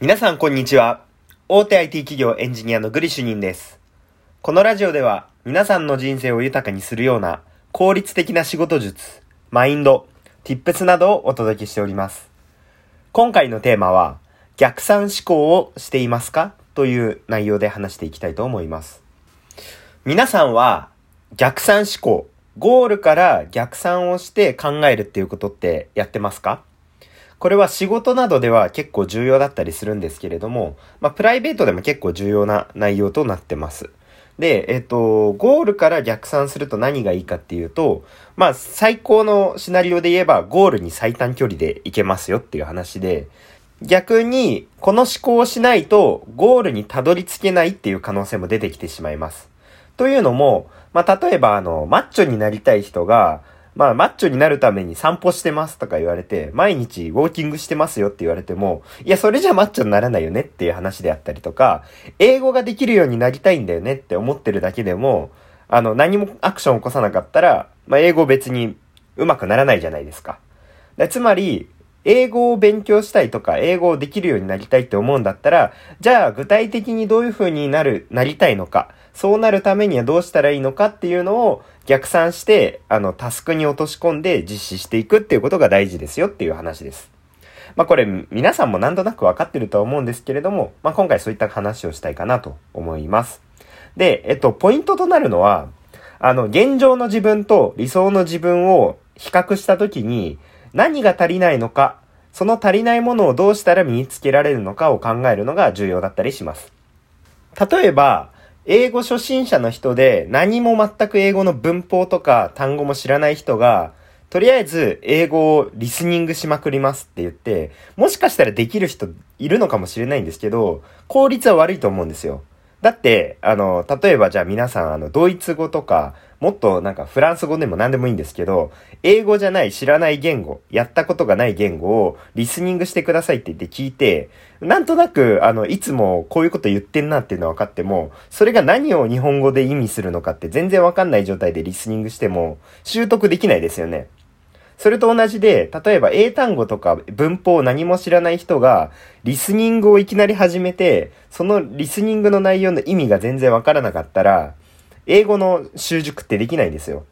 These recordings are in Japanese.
皆さんこんにちは。大手 IT 企業エンジニアのグリシュニです。このラジオでは皆さんの人生を豊かにするような効率的な仕事術、マインド、tips などをお届けしております。今回のテーマは逆算思考をしていますか？という内容で話していきたいと思います。皆さんは逆算思考、ゴールから逆算をして考えるっていうことってやってますか？これは仕事などでは結構重要だったりするんですけれども、まあ、プライベートでも結構重要な内容となってます。で、えっと、ゴールから逆算すると何がいいかっていうと、まあ、最高のシナリオで言えば、ゴールに最短距離で行けますよっていう話で、逆に、この思考をしないと、ゴールにたどり着けないっていう可能性も出てきてしまいます。というのも、まあ、例えば、あの、マッチョになりたい人が、まあ、マッチョになるために散歩してますとか言われて、毎日ウォーキングしてますよって言われても、いや、それじゃマッチョにならないよねっていう話であったりとか、英語ができるようになりたいんだよねって思ってるだけでも、あの、何もアクション起こさなかったら、まあ、英語別に上手くならないじゃないですか。つまり、英語を勉強したいとか、英語をできるようになりたいって思うんだったら、じゃあ具体的にどういう風になる、なりたいのか、そうなるためにはどうしたらいいのかっていうのを逆算して、あの、タスクに落とし込んで実施していくっていうことが大事ですよっていう話です。まあこれ皆さんもなんとなく分かってるとは思うんですけれども、まあ今回そういった話をしたいかなと思います。で、えっと、ポイントとなるのは、あの、現状の自分と理想の自分を比較したときに何が足りないのか、その足りないものをどうしたら身につけられるのかを考えるのが重要だったりします。例えば、英語初心者の人で何も全く英語の文法とか単語も知らない人が、とりあえず英語をリスニングしまくりますって言って、もしかしたらできる人いるのかもしれないんですけど、効率は悪いと思うんですよ。だって、あの、例えばじゃあ皆さん、あの、ドイツ語とか、もっとなんかフランス語でも何でもいいんですけど、英語じゃない知らない言語、やったことがない言語をリスニングしてくださいって言って聞いて、なんとなく、あの、いつもこういうこと言ってんなっていうのは分かっても、それが何を日本語で意味するのかって全然わかんない状態でリスニングしても、習得できないですよね。それと同じで、例えば英単語とか文法を何も知らない人が、リスニングをいきなり始めて、そのリスニングの内容の意味が全然わからなかったら、英語の習熟ってできないんですよ。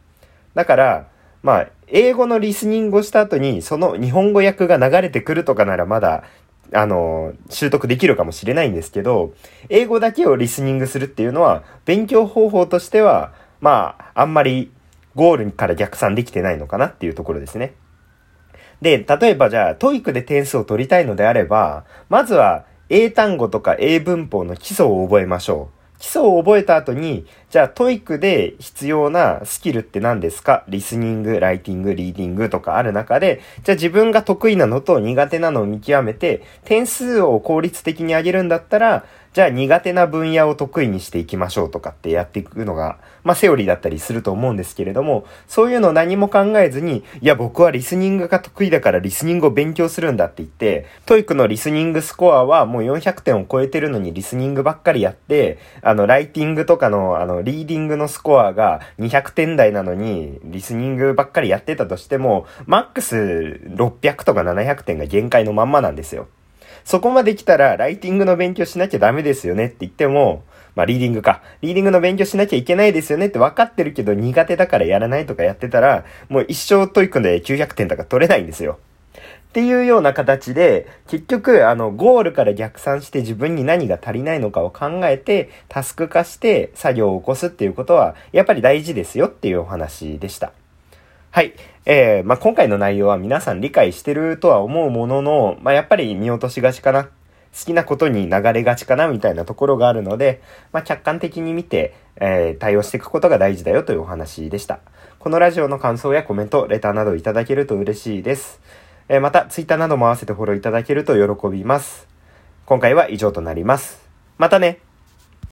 だから、まあ、英語のリスニングをした後に、その日本語訳が流れてくるとかならまだ、あの、習得できるかもしれないんですけど、英語だけをリスニングするっていうのは、勉強方法としては、まあ、あんまりゴールから逆算できてないのかなっていうところですね。で、例えばじゃあ、 TOEIC で点数を取りたいのであれば、まずは英単語とか英文法の基礎を覚えましょう。基礎を覚えた後に、じゃあ TOEIC で必要なスキルって何ですか？リスニング、ライティング、リーディングとかある中で、じゃあ自分が得意なのと苦手なのを見極めて、点数を効率的に上げるんだったら、じゃあ苦手な分野を得意にしていきましょうとかってやっていくのが、まあセオリーだったりすると思うんですけれども、そういうの何も考えずに、いや僕はリスニングが得意だからリスニングを勉強するんだって言って、 TOEIC のリスニングスコアはもう400点を超えてるのにリスニングばっかりやって、あの、ライティングとかの、あの、リーディングのスコアが200点台なのに、リスニングばっかりやってたとしても、マックス600とか700点が限界のまんまなんですよ。そこまで来たら、ライティングの勉強しなきゃダメですよねって言っても、まあ、リーディングか。リーディングの勉強しなきゃいけないですよねって分かってるけど苦手だからやらないとかやってたら、もう一生 TOEIC で900点とか取れないんですよ。っていうような形で、結局、あの、ゴールから逆算して自分に何が足りないのかを考えて、タスク化して作業を起こすっていうことは、やっぱり大事ですよっていうお話でした。はい。えー、まあ、今回の内容は皆さん理解してるとは思うものの、まあ、やっぱり見落としがちかな。好きなことに流れがちかなみたいなところがあるので、まあ、客観的に見て、えー、対応していくことが大事だよというお話でした。このラジオの感想やコメント、レターなどいただけると嬉しいです。えー、また、ツイッターなども合わせてフォローいただけると喜びます。今回は以上となります。またね